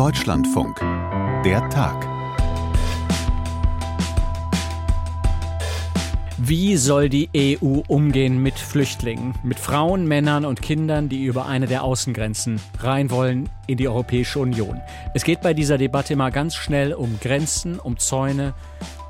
Deutschlandfunk. Der Tag. Wie soll die EU umgehen mit Flüchtlingen, mit Frauen, Männern und Kindern, die über eine der Außengrenzen rein wollen in die Europäische Union? Es geht bei dieser Debatte immer ganz schnell um Grenzen, um Zäune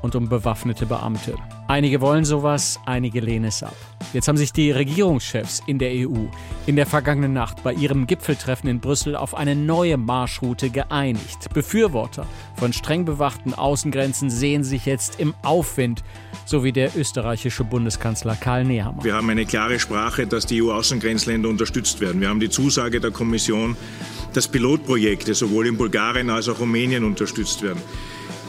und um bewaffnete Beamte. Einige wollen sowas, einige lehnen es ab. Jetzt haben sich die Regierungschefs in der EU in der vergangenen Nacht bei ihrem Gipfeltreffen in Brüssel auf eine neue Marschroute geeinigt. Befürworter von streng bewachten Außengrenzen sehen sich jetzt im Aufwind, so wie der österreichische Bundeskanzler Karl Nehammer. Wir haben eine klare Sprache, dass die EU-Außengrenzländer unterstützt werden. Wir haben die Zusage der Kommission, dass Pilotprojekte sowohl in Bulgarien als auch Rumänien unterstützt werden.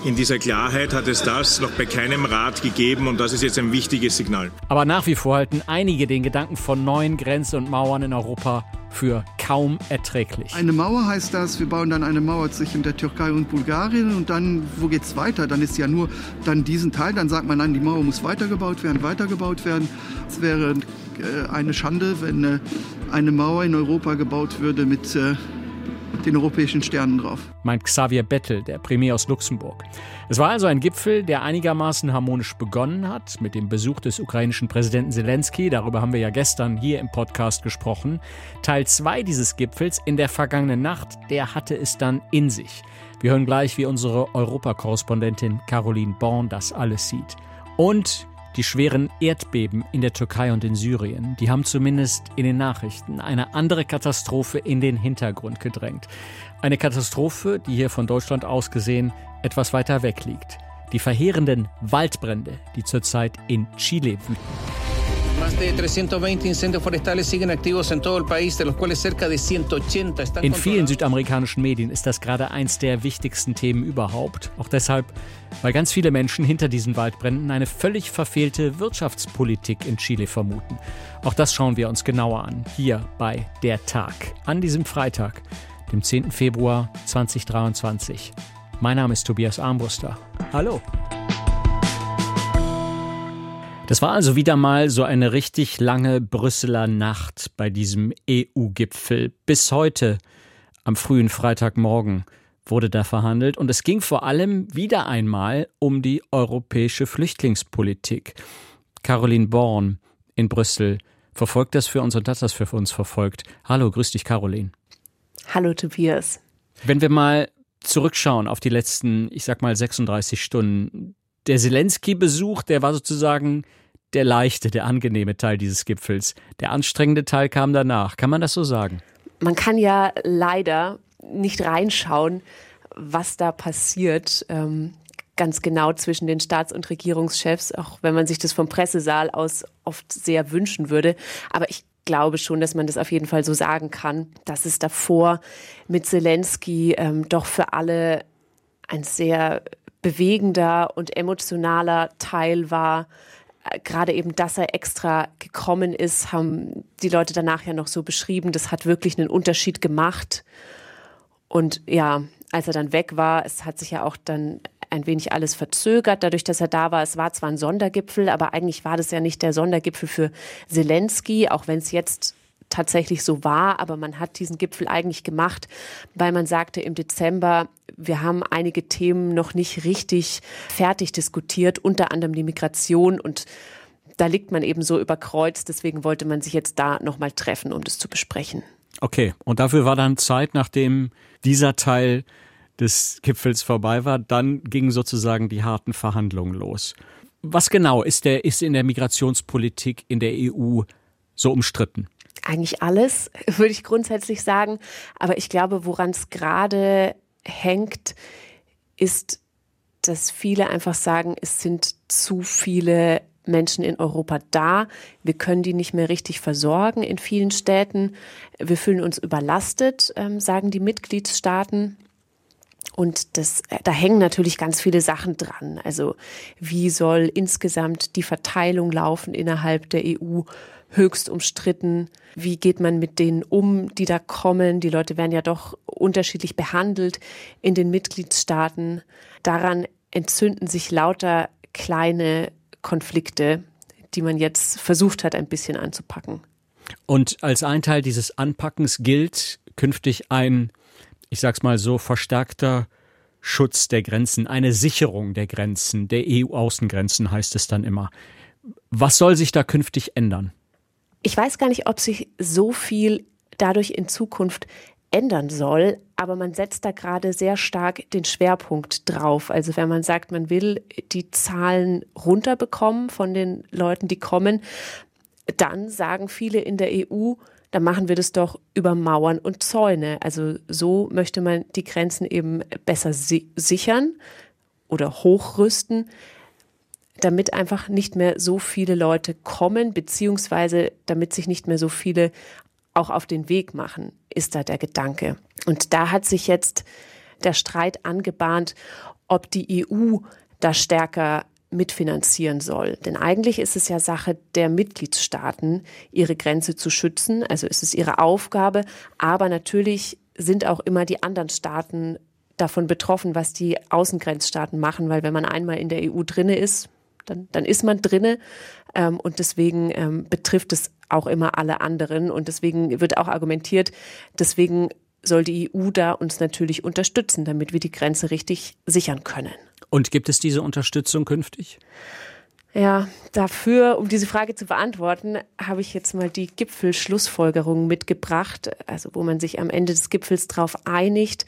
In dieser Klarheit hat es das noch bei keinem Rat gegeben und das ist jetzt ein wichtiges Signal. Aber nach wie vor halten einige den Gedanken von neuen Grenzen und Mauern in Europa für kaum erträglich. Eine Mauer heißt das, wir bauen dann eine Mauer zwischen der Türkei und Bulgarien und dann, wo geht es weiter? Dann ist ja nur dann diesen Teil, dann sagt man, nein, die Mauer muss weitergebaut werden, weitergebaut werden. Es wäre äh, eine Schande, wenn äh, eine Mauer in Europa gebaut würde mit äh, den europäischen Sternen drauf. Meint Xavier Bettel, der Premier aus Luxemburg. Es war also ein Gipfel, der einigermaßen harmonisch begonnen hat mit dem Besuch des ukrainischen Präsidenten Zelensky. Darüber haben wir ja gestern hier im Podcast gesprochen. Teil 2 dieses Gipfels in der vergangenen Nacht, der hatte es dann in sich. Wir hören gleich, wie unsere Europakorrespondentin Caroline Born das alles sieht. Und die schweren Erdbeben in der Türkei und in Syrien, die haben zumindest in den Nachrichten eine andere Katastrophe in den Hintergrund gedrängt. Eine Katastrophe, die hier von Deutschland aus gesehen etwas weiter weg liegt. Die verheerenden Waldbrände, die zurzeit in Chile wüten. Más de 320 incendios forestales siguen activos en todo el país, de los cuales cerca de 180 están In vielen südamerikanischen Medien ist das gerade eins der wichtigsten Themen überhaupt. Auch deshalb, weil ganz viele Menschen hinter diesen Waldbränden eine völlig verfehlte Wirtschaftspolitik in Chile vermuten. Auch das schauen wir uns genauer an, hier bei Der Tag, an diesem Freitag, dem 10. Februar 2023. Mein Name ist Tobias Armbruster. Hallo. Das war also wieder mal so eine richtig lange Brüsseler Nacht bei diesem EU-Gipfel. Bis heute, am frühen Freitagmorgen, wurde da verhandelt und es ging vor allem wieder einmal um die europäische Flüchtlingspolitik. Caroline Born in Brüssel verfolgt das für uns und hat das für uns verfolgt. Hallo, grüß dich, Caroline. Hallo, Tobias. Wenn wir mal zurückschauen auf die letzten, ich sag mal, 36 Stunden, der Zelensky-Besuch, der war sozusagen der leichte, der angenehme Teil dieses Gipfels. Der anstrengende Teil kam danach. Kann man das so sagen? Man kann ja leider nicht reinschauen, was da passiert. Ähm, ganz genau zwischen den Staats- und Regierungschefs, auch wenn man sich das vom Pressesaal aus oft sehr wünschen würde. Aber ich glaube schon, dass man das auf jeden Fall so sagen kann, dass es davor mit Zelensky ähm, doch für alle ein sehr bewegender und emotionaler Teil war. Äh, gerade eben, dass er extra gekommen ist, haben die Leute danach ja noch so beschrieben. Das hat wirklich einen Unterschied gemacht. Und ja, als er dann weg war, es hat sich ja auch dann ein wenig alles verzögert, dadurch, dass er da war. Es war zwar ein Sondergipfel, aber eigentlich war das ja nicht der Sondergipfel für Zelensky, auch wenn es jetzt tatsächlich so war, aber man hat diesen Gipfel eigentlich gemacht, weil man sagte im Dezember, wir haben einige Themen noch nicht richtig fertig diskutiert, unter anderem die Migration und da liegt man eben so überkreuzt, deswegen wollte man sich jetzt da nochmal treffen, um das zu besprechen. Okay, und dafür war dann Zeit, nachdem dieser Teil des Gipfels vorbei war, dann gingen sozusagen die harten Verhandlungen los. Was genau ist, der, ist in der Migrationspolitik in der EU so umstritten? Eigentlich alles, würde ich grundsätzlich sagen. Aber ich glaube, woran es gerade hängt, ist, dass viele einfach sagen, es sind zu viele Menschen in Europa da. Wir können die nicht mehr richtig versorgen in vielen Städten. Wir fühlen uns überlastet, ähm, sagen die Mitgliedstaaten. Und das, da hängen natürlich ganz viele Sachen dran. Also wie soll insgesamt die Verteilung laufen innerhalb der EU? Höchst umstritten. Wie geht man mit denen um, die da kommen? Die Leute werden ja doch unterschiedlich behandelt in den Mitgliedstaaten. Daran entzünden sich lauter kleine Konflikte, die man jetzt versucht hat, ein bisschen anzupacken. Und als ein Teil dieses Anpackens gilt künftig ein ich sag's mal so, verstärkter Schutz der Grenzen, eine Sicherung der Grenzen, der EU-Außengrenzen heißt es dann immer. Was soll sich da künftig ändern? Ich weiß gar nicht, ob sich so viel dadurch in Zukunft ändern soll, aber man setzt da gerade sehr stark den Schwerpunkt drauf. Also wenn man sagt, man will die Zahlen runterbekommen von den Leuten, die kommen, dann sagen viele in der EU, dann machen wir das doch über Mauern und Zäune. Also so möchte man die Grenzen eben besser si sichern oder hochrüsten, damit einfach nicht mehr so viele Leute kommen, beziehungsweise damit sich nicht mehr so viele auch auf den Weg machen, ist da der Gedanke. Und da hat sich jetzt der Streit angebahnt, ob die EU da stärker mitfinanzieren soll. Denn eigentlich ist es ja Sache der Mitgliedstaaten, ihre Grenze zu schützen. Also ist es ihre Aufgabe. Aber natürlich sind auch immer die anderen Staaten davon betroffen, was die Außengrenzstaaten machen, weil wenn man einmal in der EU drinne ist, dann, dann ist man drinne. Ähm, und deswegen ähm, betrifft es auch immer alle anderen. Und deswegen wird auch argumentiert, deswegen soll die EU da uns natürlich unterstützen, damit wir die Grenze richtig sichern können. Und gibt es diese Unterstützung künftig? Ja, dafür, um diese Frage zu beantworten, habe ich jetzt mal die Gipfelschlussfolgerungen mitgebracht, also wo man sich am Ende des Gipfels darauf einigt.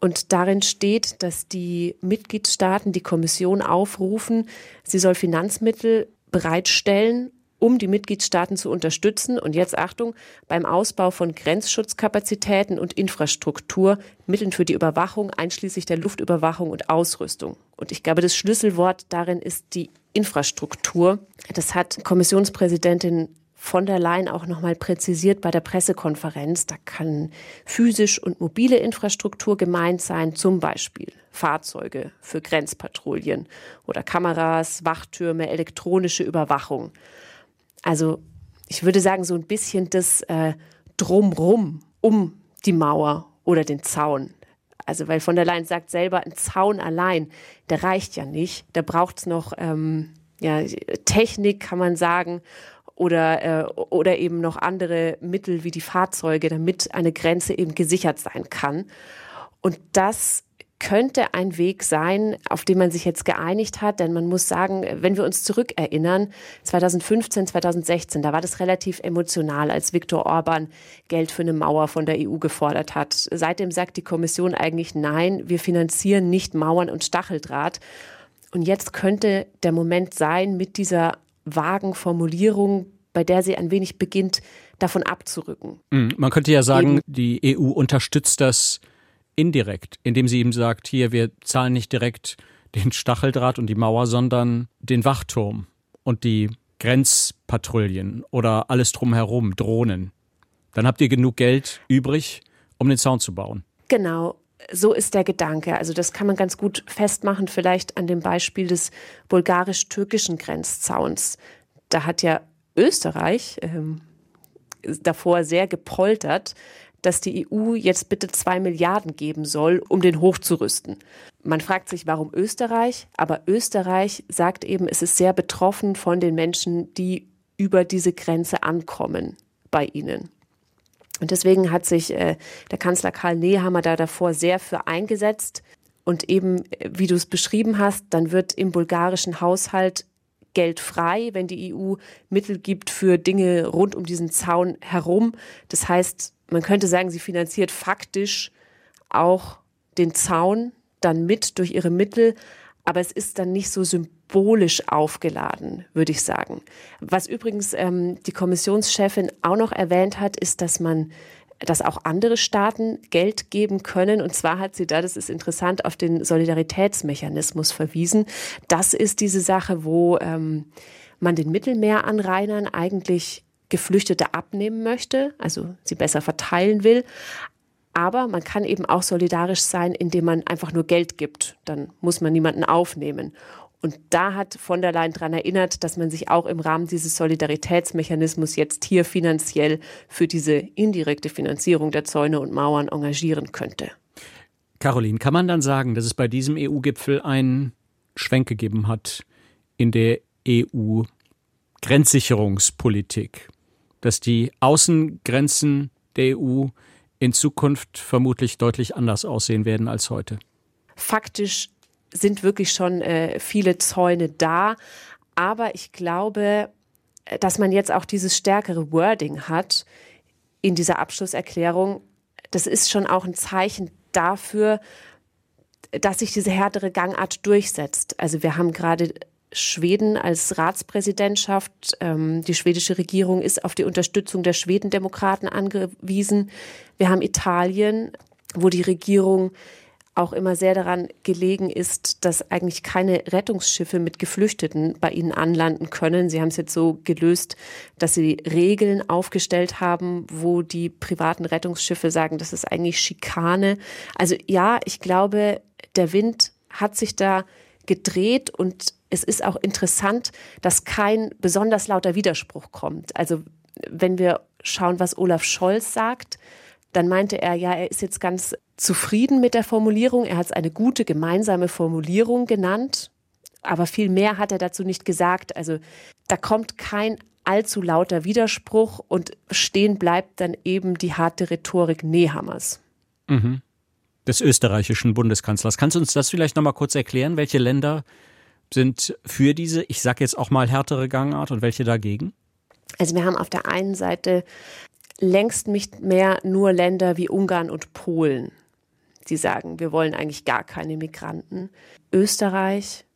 Und darin steht, dass die Mitgliedstaaten die Kommission aufrufen, sie soll Finanzmittel bereitstellen, um die Mitgliedstaaten zu unterstützen und jetzt Achtung, beim Ausbau von Grenzschutzkapazitäten und Infrastruktur, Mitteln für die Überwachung, einschließlich der Luftüberwachung und Ausrüstung. Und ich glaube, das Schlüsselwort darin ist die Infrastruktur. Das hat Kommissionspräsidentin von der Leyen auch nochmal präzisiert bei der Pressekonferenz. Da kann physisch und mobile Infrastruktur gemeint sein, zum Beispiel Fahrzeuge für Grenzpatrouillen oder Kameras, Wachtürme, elektronische Überwachung. Also ich würde sagen, so ein bisschen das äh, Drumrum um die Mauer oder den Zaun. Also weil von der Leyen sagt selber, ein Zaun allein, der reicht ja nicht. Da braucht es noch ähm, ja, Technik, kann man sagen, oder, äh, oder eben noch andere Mittel wie die Fahrzeuge, damit eine Grenze eben gesichert sein kann. Und das könnte ein Weg sein, auf den man sich jetzt geeinigt hat. Denn man muss sagen, wenn wir uns zurückerinnern, 2015, 2016, da war das relativ emotional, als Viktor Orban Geld für eine Mauer von der EU gefordert hat. Seitdem sagt die Kommission eigentlich, nein, wir finanzieren nicht Mauern und Stacheldraht. Und jetzt könnte der Moment sein, mit dieser vagen Formulierung, bei der sie ein wenig beginnt, davon abzurücken. Mhm. Man könnte ja sagen, Eben. die EU unterstützt das indirekt, indem sie ihm sagt, hier, wir zahlen nicht direkt den Stacheldraht und die Mauer, sondern den Wachturm und die Grenzpatrouillen oder alles drumherum, Drohnen. Dann habt ihr genug Geld übrig, um den Zaun zu bauen. Genau. So ist der Gedanke. Also das kann man ganz gut festmachen, vielleicht an dem Beispiel des bulgarisch-türkischen Grenzzauns. Da hat ja Österreich ähm, davor sehr gepoltert, dass die EU jetzt bitte zwei Milliarden geben soll, um den hochzurüsten. Man fragt sich, warum Österreich? Aber Österreich sagt eben, es ist sehr betroffen von den Menschen, die über diese Grenze ankommen bei ihnen. Und deswegen hat sich äh, der Kanzler Karl Nehammer da davor sehr für eingesetzt. Und eben, wie du es beschrieben hast, dann wird im bulgarischen Haushalt Geld frei, wenn die EU Mittel gibt für Dinge rund um diesen Zaun herum. Das heißt, man könnte sagen, sie finanziert faktisch auch den Zaun dann mit durch ihre Mittel, aber es ist dann nicht so symbolisch aufgeladen, würde ich sagen. Was übrigens ähm, die Kommissionschefin auch noch erwähnt hat, ist, dass man dass auch andere Staaten Geld geben können. Und zwar hat sie da, das ist interessant, auf den Solidaritätsmechanismus verwiesen. Das ist diese Sache, wo ähm, man den Mittelmeeranrainern eigentlich Geflüchtete abnehmen möchte, also sie besser verteilen will. Aber man kann eben auch solidarisch sein, indem man einfach nur Geld gibt. Dann muss man niemanden aufnehmen. Und da hat von der Leyen daran erinnert, dass man sich auch im Rahmen dieses Solidaritätsmechanismus jetzt hier finanziell für diese indirekte Finanzierung der Zäune und Mauern engagieren könnte. Caroline, kann man dann sagen, dass es bei diesem EU-Gipfel einen Schwenk gegeben hat in der EU-Grenzsicherungspolitik? dass die Außengrenzen der EU in Zukunft vermutlich deutlich anders aussehen werden als heute. Faktisch sind wirklich schon äh, viele Zäune da, aber ich glaube, dass man jetzt auch dieses stärkere Wording hat in dieser Abschlusserklärung, das ist schon auch ein Zeichen dafür, dass sich diese härtere Gangart durchsetzt. Also wir haben gerade Schweden als Ratspräsidentschaft. Ähm, die schwedische Regierung ist auf die Unterstützung der Schwedendemokraten angewiesen. Wir haben Italien, wo die Regierung auch immer sehr daran gelegen ist, dass eigentlich keine Rettungsschiffe mit Geflüchteten bei ihnen anlanden können. Sie haben es jetzt so gelöst, dass sie Regeln aufgestellt haben, wo die privaten Rettungsschiffe sagen, das ist eigentlich Schikane. Also ja, ich glaube, der Wind hat sich da gedreht und es ist auch interessant, dass kein besonders lauter Widerspruch kommt. Also wenn wir schauen, was Olaf Scholz sagt, dann meinte er, ja, er ist jetzt ganz zufrieden mit der Formulierung. Er hat es eine gute gemeinsame Formulierung genannt, aber viel mehr hat er dazu nicht gesagt. Also da kommt kein allzu lauter Widerspruch und stehen bleibt dann eben die harte Rhetorik Nehammers. Mhm. Des österreichischen Bundeskanzlers. Kannst du uns das vielleicht nochmal kurz erklären? Welche Länder sind für diese, ich sage jetzt auch mal härtere Gangart und welche dagegen? Also wir haben auf der einen Seite längst nicht mehr nur Länder wie Ungarn und Polen, die sagen, wir wollen eigentlich gar keine Migranten. Österreich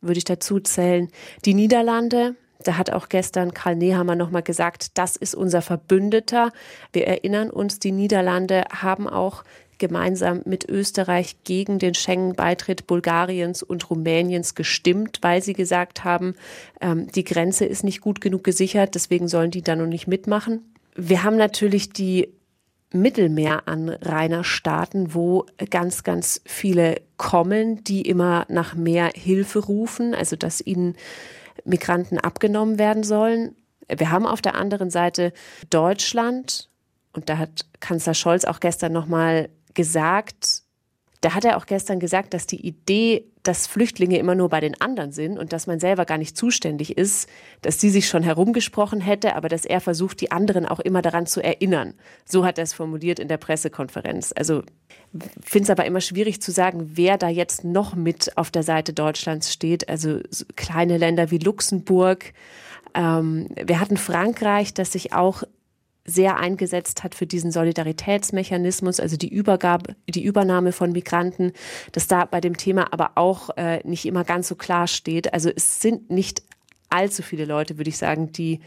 würde ich dazu zählen. Die Niederlande, da hat auch gestern Karl Nehammer nochmal gesagt, das ist unser Verbündeter. Wir erinnern uns, die Niederlande haben auch gemeinsam mit Österreich gegen den Schengen-Beitritt Bulgariens und Rumäniens gestimmt, weil sie gesagt haben, ähm, die Grenze ist nicht gut genug gesichert, deswegen sollen die da noch nicht mitmachen. Wir haben natürlich die Mittelmeeranrainerstaaten, wo ganz, ganz viele kommen, die immer nach mehr Hilfe rufen, also dass ihnen Migranten abgenommen werden sollen. Wir haben auf der anderen Seite Deutschland, und da hat Kanzler Scholz auch gestern nochmal gesagt, da hat er auch gestern gesagt, dass die Idee, dass Flüchtlinge immer nur bei den anderen sind und dass man selber gar nicht zuständig ist, dass sie sich schon herumgesprochen hätte, aber dass er versucht, die anderen auch immer daran zu erinnern. So hat er es formuliert in der Pressekonferenz. Also finde es aber immer schwierig zu sagen, wer da jetzt noch mit auf der Seite Deutschlands steht. Also kleine Länder wie Luxemburg. Ähm, wir hatten Frankreich, das sich auch sehr eingesetzt hat für diesen Solidaritätsmechanismus, also die Übergabe, die Übernahme von Migranten, dass da bei dem Thema aber auch äh, nicht immer ganz so klar steht. Also es sind nicht allzu viele Leute, würde ich sagen, die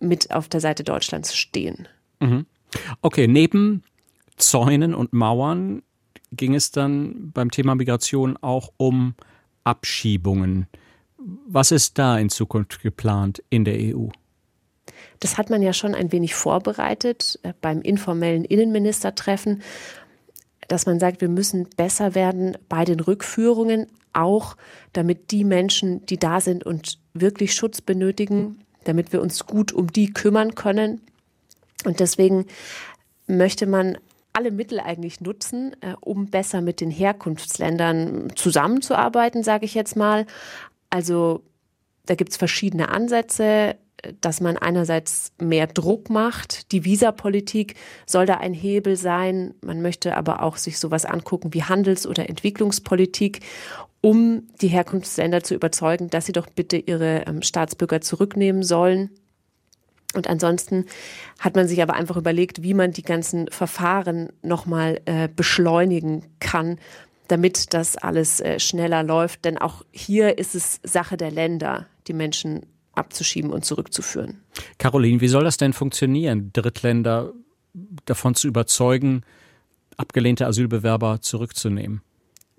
mit auf der Seite Deutschlands stehen. Mhm. Okay, neben Zäunen und Mauern ging es dann beim Thema Migration auch um Abschiebungen. Was ist da in Zukunft geplant in der EU? Das hat man ja schon ein wenig vorbereitet äh, beim informellen Innenministertreffen, dass man sagt, wir müssen besser werden bei den Rückführungen, auch damit die Menschen, die da sind und wirklich Schutz benötigen, damit wir uns gut um die kümmern können. Und deswegen möchte man alle Mittel eigentlich nutzen, äh, um besser mit den Herkunftsländern zusammenzuarbeiten, sage ich jetzt mal. Also da gibt es verschiedene Ansätze dass man einerseits mehr Druck macht. Die Visapolitik soll da ein Hebel sein. Man möchte aber auch sich sowas angucken wie Handels- oder Entwicklungspolitik, um die Herkunftsländer zu überzeugen, dass sie doch bitte ihre ähm, Staatsbürger zurücknehmen sollen. Und ansonsten hat man sich aber einfach überlegt, wie man die ganzen Verfahren nochmal äh, beschleunigen kann, damit das alles äh, schneller läuft. Denn auch hier ist es Sache der Länder, die Menschen abzuschieben und zurückzuführen. Caroline, wie soll das denn funktionieren, Drittländer davon zu überzeugen, abgelehnte Asylbewerber zurückzunehmen?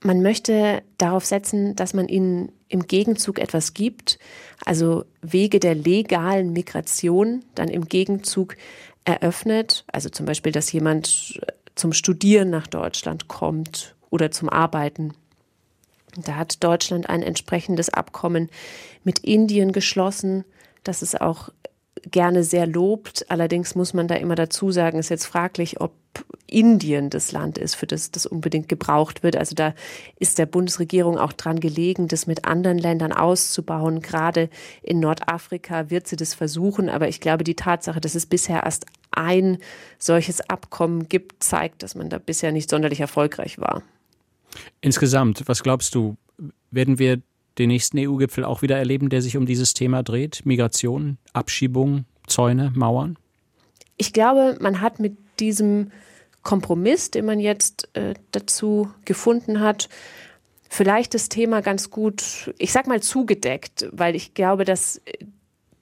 Man möchte darauf setzen, dass man ihnen im Gegenzug etwas gibt, also Wege der legalen Migration dann im Gegenzug eröffnet, also zum Beispiel, dass jemand zum Studieren nach Deutschland kommt oder zum Arbeiten da hat Deutschland ein entsprechendes Abkommen mit Indien geschlossen, das es auch gerne sehr lobt. Allerdings muss man da immer dazu sagen, ist jetzt fraglich, ob Indien das Land ist, für das das unbedingt gebraucht wird. Also da ist der Bundesregierung auch dran gelegen, das mit anderen Ländern auszubauen. Gerade in Nordafrika wird sie das versuchen. Aber ich glaube, die Tatsache, dass es bisher erst ein solches Abkommen gibt, zeigt, dass man da bisher nicht sonderlich erfolgreich war. Insgesamt, was glaubst du, werden wir den nächsten EU-Gipfel auch wieder erleben, der sich um dieses Thema dreht? Migration, Abschiebung, Zäune, Mauern? Ich glaube, man hat mit diesem Kompromiss, den man jetzt äh, dazu gefunden hat, vielleicht das Thema ganz gut, ich sag mal, zugedeckt, weil ich glaube, dass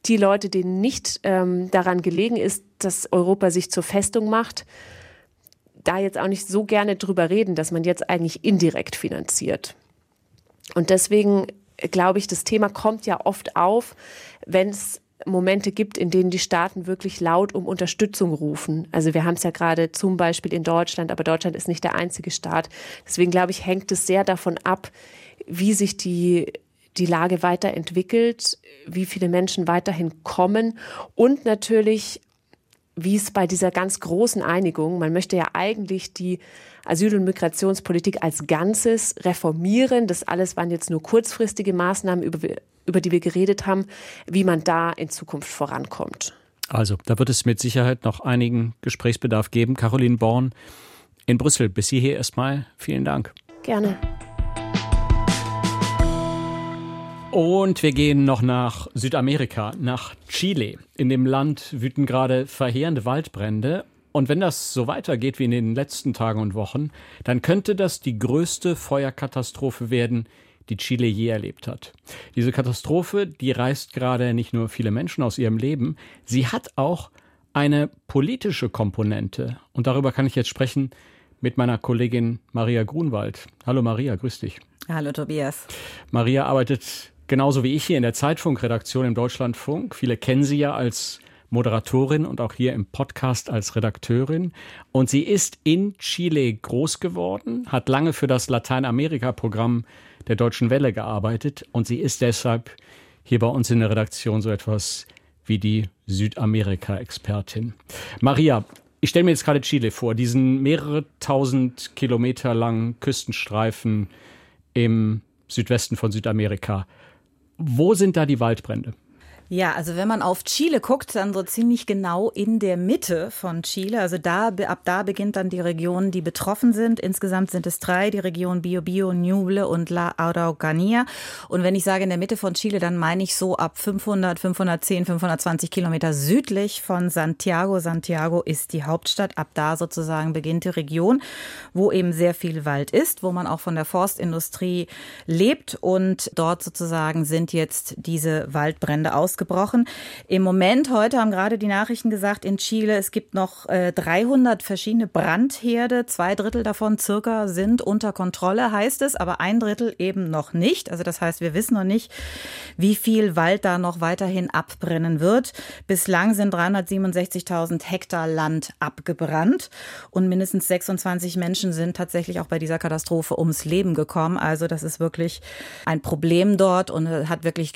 die Leute, denen nicht ähm, daran gelegen ist, dass Europa sich zur Festung macht, da jetzt auch nicht so gerne drüber reden, dass man jetzt eigentlich indirekt finanziert. Und deswegen glaube ich, das Thema kommt ja oft auf, wenn es Momente gibt, in denen die Staaten wirklich laut um Unterstützung rufen. Also wir haben es ja gerade zum Beispiel in Deutschland, aber Deutschland ist nicht der einzige Staat. Deswegen glaube ich, hängt es sehr davon ab, wie sich die die Lage weiterentwickelt, wie viele Menschen weiterhin kommen und natürlich, wie es bei dieser ganz großen Einigung, man möchte ja eigentlich die Asyl- und Migrationspolitik als Ganzes reformieren. Das alles waren jetzt nur kurzfristige Maßnahmen, über, über die wir geredet haben, wie man da in Zukunft vorankommt. Also, da wird es mit Sicherheit noch einigen Gesprächsbedarf geben. Caroline Born in Brüssel. Bis hierher erstmal vielen Dank. Gerne. Und wir gehen noch nach Südamerika, nach Chile. In dem Land wüten gerade verheerende Waldbrände und wenn das so weitergeht wie in den letzten Tagen und Wochen, dann könnte das die größte Feuerkatastrophe werden, die Chile je erlebt hat. Diese Katastrophe, die reißt gerade nicht nur viele Menschen aus ihrem Leben, sie hat auch eine politische Komponente. Und darüber kann ich jetzt sprechen mit meiner Kollegin Maria Grunwald. Hallo Maria, grüß dich. Hallo Tobias. Maria arbeitet genauso wie ich hier in der Zeitfunkredaktion im Deutschlandfunk. Viele kennen sie ja als Moderatorin und auch hier im Podcast als Redakteurin. Und sie ist in Chile groß geworden, hat lange für das Lateinamerika-Programm der Deutschen Welle gearbeitet und sie ist deshalb hier bei uns in der Redaktion so etwas wie die Südamerika-Expertin. Maria, ich stelle mir jetzt gerade Chile vor, diesen mehrere tausend Kilometer langen Küstenstreifen im Südwesten von Südamerika. Wo sind da die Waldbrände? Ja, also wenn man auf Chile guckt, dann so ziemlich genau in der Mitte von Chile. Also da, ab da beginnt dann die Region, die betroffen sind. Insgesamt sind es drei, die Region Biobío, Ñuble und La Araucanía. Und wenn ich sage in der Mitte von Chile, dann meine ich so ab 500, 510, 520 Kilometer südlich von Santiago. Santiago ist die Hauptstadt. Ab da sozusagen beginnt die Region, wo eben sehr viel Wald ist, wo man auch von der Forstindustrie lebt. Und dort sozusagen sind jetzt diese Waldbrände aus ausgebrochen. Im Moment, heute haben gerade die Nachrichten gesagt, in Chile, es gibt noch äh, 300 verschiedene Brandherde. Zwei Drittel davon circa sind unter Kontrolle, heißt es, aber ein Drittel eben noch nicht. Also das heißt, wir wissen noch nicht, wie viel Wald da noch weiterhin abbrennen wird. Bislang sind 367.000 Hektar Land abgebrannt und mindestens 26 Menschen sind tatsächlich auch bei dieser Katastrophe ums Leben gekommen. Also das ist wirklich ein Problem dort und hat wirklich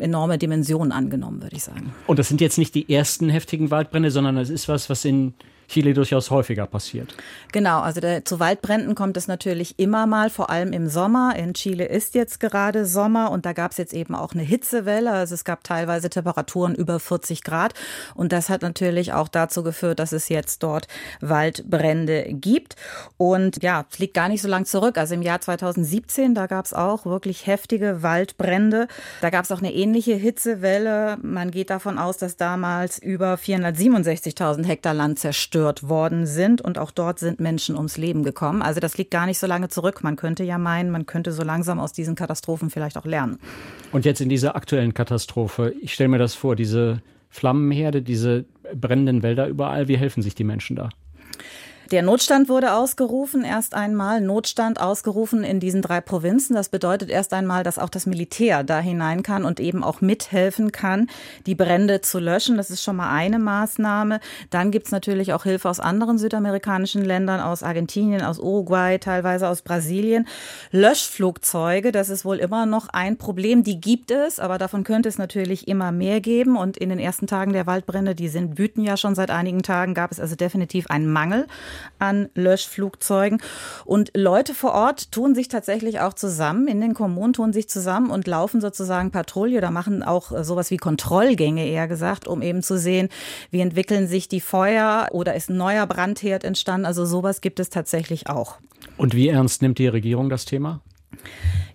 enorme Dimensionen Dimension angenommen, würde ich sagen. Und das sind jetzt nicht die ersten heftigen Waldbrände, sondern es ist was, was in Chile durchaus häufiger passiert. Genau, also der, zu Waldbränden kommt es natürlich immer mal, vor allem im Sommer. In Chile ist jetzt gerade Sommer und da gab es jetzt eben auch eine Hitzewelle. Also es gab teilweise Temperaturen über 40 Grad und das hat natürlich auch dazu geführt, dass es jetzt dort Waldbrände gibt. Und ja, es liegt gar nicht so lang zurück. Also im Jahr 2017, da gab es auch wirklich heftige Waldbrände. Da gab es auch eine ähnliche Hitzewelle. Man geht davon aus, dass damals über 467.000 Hektar Land zerstört zerstört worden sind und auch dort sind Menschen ums Leben gekommen. Also das liegt gar nicht so lange zurück. Man könnte ja meinen, man könnte so langsam aus diesen Katastrophen vielleicht auch lernen. Und jetzt in dieser aktuellen Katastrophe, ich stelle mir das vor, diese Flammenherde, diese brennenden Wälder überall, wie helfen sich die Menschen da? Der Notstand wurde ausgerufen, erst einmal Notstand ausgerufen in diesen drei Provinzen. Das bedeutet erst einmal, dass auch das Militär da hinein kann und eben auch mithelfen kann, die Brände zu löschen. Das ist schon mal eine Maßnahme. Dann gibt's natürlich auch Hilfe aus anderen südamerikanischen Ländern, aus Argentinien, aus Uruguay, teilweise aus Brasilien. Löschflugzeuge, das ist wohl immer noch ein Problem. Die gibt es, aber davon könnte es natürlich immer mehr geben. Und in den ersten Tagen der Waldbrände, die sind, wüten ja schon seit einigen Tagen, gab es also definitiv einen Mangel an Löschflugzeugen. Und Leute vor Ort tun sich tatsächlich auch zusammen, in den Kommunen tun sich zusammen und laufen sozusagen Patrouille oder machen auch sowas wie Kontrollgänge eher gesagt, um eben zu sehen, wie entwickeln sich die Feuer oder ist ein neuer Brandherd entstanden. Also sowas gibt es tatsächlich auch. Und wie ernst nimmt die Regierung das Thema?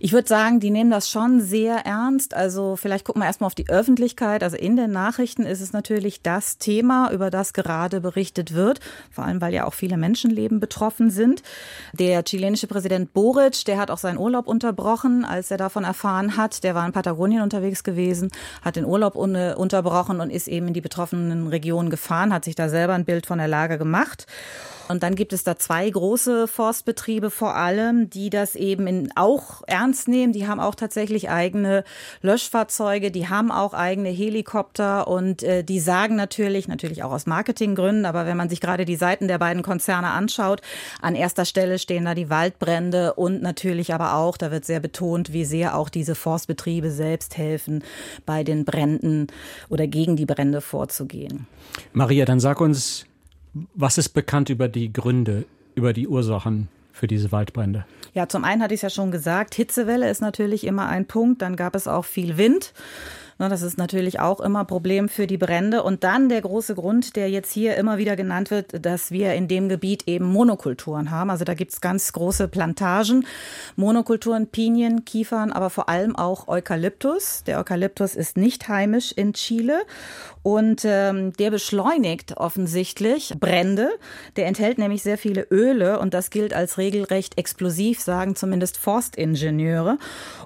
Ich würde sagen, die nehmen das schon sehr ernst. Also vielleicht gucken wir erstmal auf die Öffentlichkeit. Also in den Nachrichten ist es natürlich das Thema, über das gerade berichtet wird, vor allem weil ja auch viele Menschenleben betroffen sind. Der chilenische Präsident Boric, der hat auch seinen Urlaub unterbrochen, als er davon erfahren hat. Der war in Patagonien unterwegs gewesen, hat den Urlaub unterbrochen und ist eben in die betroffenen Regionen gefahren, hat sich da selber ein Bild von der Lage gemacht. Und dann gibt es da zwei große Forstbetriebe vor allem, die das eben in, auch ernst nehmen. Die haben auch tatsächlich eigene Löschfahrzeuge, die haben auch eigene Helikopter und äh, die sagen natürlich, natürlich auch aus Marketinggründen, aber wenn man sich gerade die Seiten der beiden Konzerne anschaut, an erster Stelle stehen da die Waldbrände und natürlich aber auch, da wird sehr betont, wie sehr auch diese Forstbetriebe selbst helfen, bei den Bränden oder gegen die Brände vorzugehen. Maria, dann sag uns, was ist bekannt über die Gründe, über die Ursachen für diese Waldbrände? Ja, zum einen hatte ich es ja schon gesagt, Hitzewelle ist natürlich immer ein Punkt. Dann gab es auch viel Wind. Das ist natürlich auch immer Problem für die Brände. Und dann der große Grund, der jetzt hier immer wieder genannt wird, dass wir in dem Gebiet eben Monokulturen haben. Also da gibt es ganz große Plantagen, Monokulturen, Pinien, Kiefern, aber vor allem auch Eukalyptus. Der Eukalyptus ist nicht heimisch in Chile und ähm, der beschleunigt offensichtlich Brände. Der enthält nämlich sehr viele Öle und das gilt als regelrecht explosiv, sagen zumindest Forstingenieure.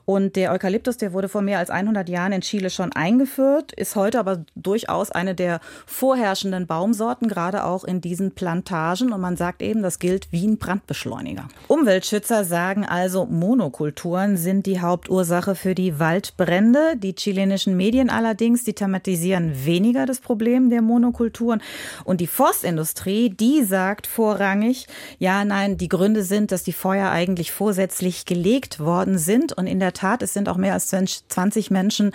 Und der Eukalyptus, der wurde vor mehr als 100 Jahren in Chile schon eingeführt, ist heute aber durchaus eine der vorherrschenden Baumsorten, gerade auch in diesen Plantagen. Und man sagt eben, das gilt wie ein Brandbeschleuniger. Umweltschützer sagen also, Monokulturen sind die Hauptursache für die Waldbrände. Die chilenischen Medien allerdings, die thematisieren weniger das Problem der Monokulturen. Und die Forstindustrie, die sagt vorrangig, ja, nein, die Gründe sind, dass die Feuer eigentlich vorsätzlich gelegt worden sind. Und in der Tat, es sind auch mehr als 20 Menschen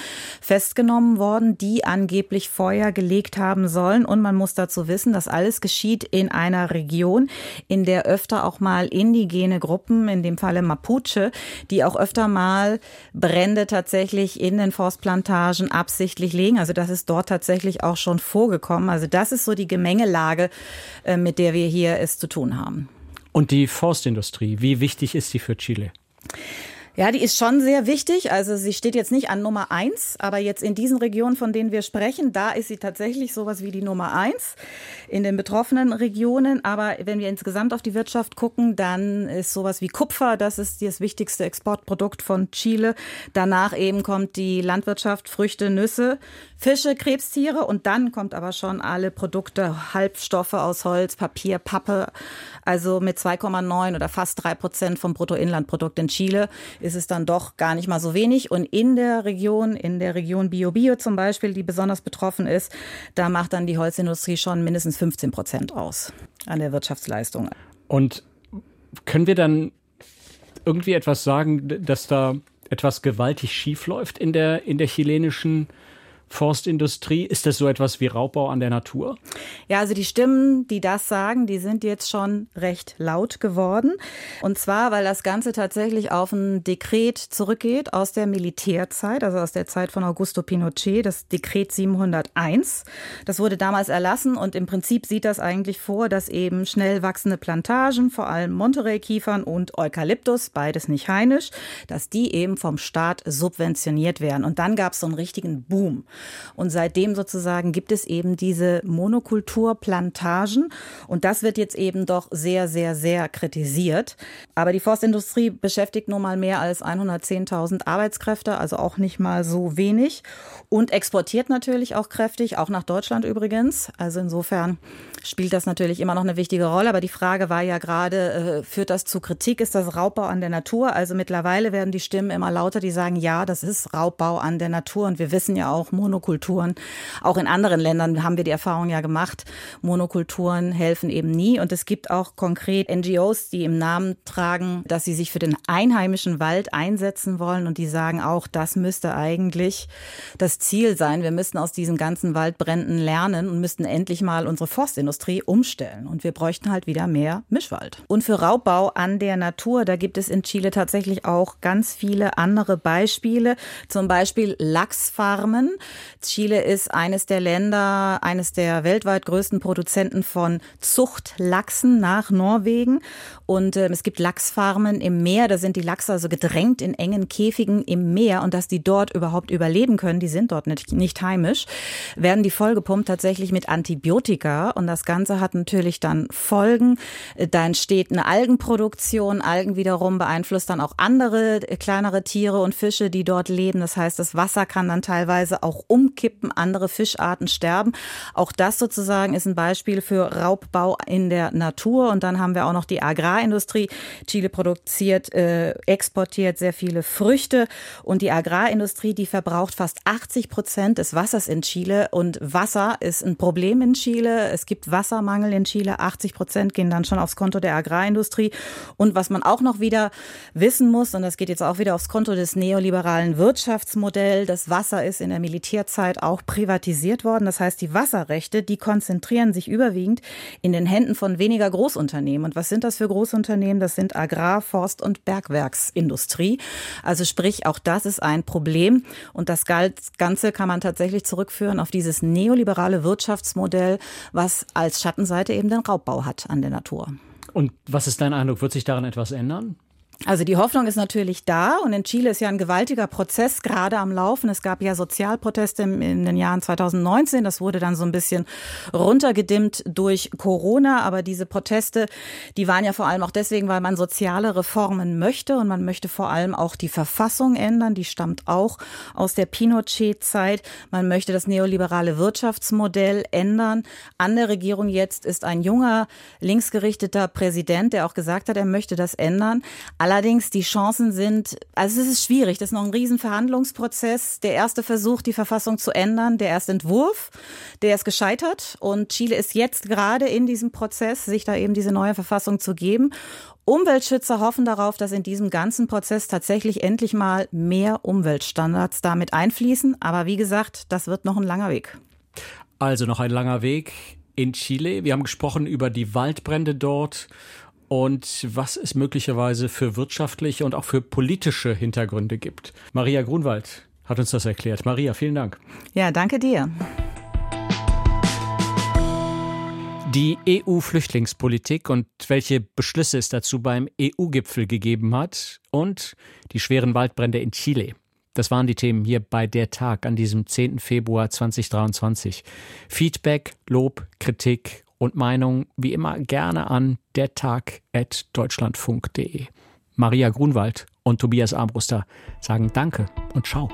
festgenommen worden, die angeblich Feuer gelegt haben sollen. Und man muss dazu wissen, dass alles geschieht in einer Region, in der öfter auch mal indigene Gruppen, in dem Falle Mapuche, die auch öfter mal Brände tatsächlich in den Forstplantagen absichtlich legen. Also das ist dort tatsächlich auch schon vorgekommen. Also das ist so die Gemengelage, äh, mit der wir hier es zu tun haben. Und die Forstindustrie, wie wichtig ist sie für Chile? Ja, die ist schon sehr wichtig. Also sie steht jetzt nicht an Nummer eins, aber jetzt in diesen Regionen, von denen wir sprechen, da ist sie tatsächlich sowas wie die Nummer eins in den betroffenen Regionen. Aber wenn wir insgesamt auf die Wirtschaft gucken, dann ist sowas wie Kupfer, das ist das wichtigste Exportprodukt von Chile. Danach eben kommt die Landwirtschaft, Früchte, Nüsse, Fische, Krebstiere und dann kommt aber schon alle Produkte, Halbstoffe aus Holz, Papier, Pappe. Also mit 2,9 oder fast drei Prozent vom Bruttoinlandprodukt in Chile ist es dann doch gar nicht mal so wenig. Und in der Region, in der Region Biobio zum Beispiel, die besonders betroffen ist, da macht dann die Holzindustrie schon mindestens 15 Prozent aus an der Wirtschaftsleistung. Und können wir dann irgendwie etwas sagen, dass da etwas gewaltig schief läuft in der, in der chilenischen Forstindustrie? Ist das so etwas wie Raubbau an der Natur? Ja, also die Stimmen, die das sagen, die sind jetzt schon recht laut geworden. Und zwar, weil das Ganze tatsächlich auf ein Dekret zurückgeht aus der Militärzeit, also aus der Zeit von Augusto Pinochet, das Dekret 701. Das wurde damals erlassen und im Prinzip sieht das eigentlich vor, dass eben schnell wachsende Plantagen, vor allem Monterey-Kiefern und Eukalyptus, beides nicht heimisch, dass die eben vom Staat subventioniert werden. Und dann gab es so einen richtigen Boom. Und seitdem sozusagen gibt es eben diese Monokulturplantagen. Und das wird jetzt eben doch sehr, sehr, sehr kritisiert. Aber die Forstindustrie beschäftigt nun mal mehr als 110.000 Arbeitskräfte, also auch nicht mal so wenig. Und exportiert natürlich auch kräftig, auch nach Deutschland übrigens. Also insofern spielt das natürlich immer noch eine wichtige Rolle. Aber die Frage war ja gerade, äh, führt das zu Kritik? Ist das Raubbau an der Natur? Also mittlerweile werden die Stimmen immer lauter, die sagen, ja, das ist Raubbau an der Natur. Und wir wissen ja auch, Monokulturen. Auch in anderen Ländern haben wir die Erfahrung ja gemacht, Monokulturen helfen eben nie. Und es gibt auch konkret NGOs, die im Namen tragen, dass sie sich für den einheimischen Wald einsetzen wollen. Und die sagen auch, das müsste eigentlich das Ziel sein. Wir müssten aus diesen ganzen Waldbränden lernen und müssten endlich mal unsere Forstindustrie umstellen. Und wir bräuchten halt wieder mehr Mischwald. Und für Raubbau an der Natur, da gibt es in Chile tatsächlich auch ganz viele andere Beispiele. Zum Beispiel Lachsfarmen. Chile ist eines der Länder, eines der weltweit größten Produzenten von Zuchtlachsen nach Norwegen. Und äh, es gibt Lachsfarmen im Meer. Da sind die Lachse also gedrängt in engen Käfigen im Meer. Und dass die dort überhaupt überleben können, die sind dort nicht, nicht heimisch, werden die vollgepumpt tatsächlich mit Antibiotika. Und das Ganze hat natürlich dann Folgen. Da entsteht eine Algenproduktion. Algen wiederum beeinflusst dann auch andere äh, kleinere Tiere und Fische, die dort leben. Das heißt, das Wasser kann dann teilweise auch umkippen, andere Fischarten sterben. Auch das sozusagen ist ein Beispiel für Raubbau in der Natur. Und dann haben wir auch noch die Agrarindustrie. Chile produziert, äh, exportiert sehr viele Früchte und die Agrarindustrie, die verbraucht fast 80 Prozent des Wassers in Chile. Und Wasser ist ein Problem in Chile. Es gibt Wassermangel in Chile. 80 Prozent gehen dann schon aufs Konto der Agrarindustrie. Und was man auch noch wieder wissen muss, und das geht jetzt auch wieder aufs Konto des neoliberalen Wirtschaftsmodells, das Wasser ist in der Militärzeit auch privatisiert worden. Das heißt, die Wasserrechte, die konzentrieren sich überwiegend in den Händen von weniger Großunternehmen. Und was sind das für Großunternehmen? Das sind Agrar-, Forst- und Bergwerksindustrie. Also sprich, auch das ist ein Problem. Und das Ganze kann man tatsächlich zurückführen auf dieses neoliberale Wirtschaftsmodell, was als Schattenseite eben den Raubbau hat an der Natur. Und was ist dein Eindruck? Wird sich daran etwas ändern? Also die Hoffnung ist natürlich da und in Chile ist ja ein gewaltiger Prozess gerade am Laufen. Es gab ja Sozialproteste in den Jahren 2019. Das wurde dann so ein bisschen runtergedimmt durch Corona. Aber diese Proteste, die waren ja vor allem auch deswegen, weil man soziale Reformen möchte und man möchte vor allem auch die Verfassung ändern. Die stammt auch aus der Pinochet-Zeit. Man möchte das neoliberale Wirtschaftsmodell ändern. An der Regierung jetzt ist ein junger linksgerichteter Präsident, der auch gesagt hat, er möchte das ändern. Allerdings, die Chancen sind, also es ist schwierig, das ist noch ein Riesenverhandlungsprozess. Der erste Versuch, die Verfassung zu ändern, der erste Entwurf, der ist gescheitert und Chile ist jetzt gerade in diesem Prozess, sich da eben diese neue Verfassung zu geben. Umweltschützer hoffen darauf, dass in diesem ganzen Prozess tatsächlich endlich mal mehr Umweltstandards damit einfließen. Aber wie gesagt, das wird noch ein langer Weg. Also noch ein langer Weg in Chile. Wir haben gesprochen über die Waldbrände dort und was es möglicherweise für wirtschaftliche und auch für politische Hintergründe gibt. Maria Grunwald hat uns das erklärt. Maria, vielen Dank. Ja, danke dir. Die EU-Flüchtlingspolitik und welche Beschlüsse es dazu beim EU-Gipfel gegeben hat und die schweren Waldbrände in Chile. Das waren die Themen hier bei Der Tag an diesem 10. Februar 2023. Feedback, Lob, Kritik und Meinung wie immer gerne an dertag.deutschlandfunk.de. Maria Grunwald und Tobias Armbruster sagen Danke und Ciao.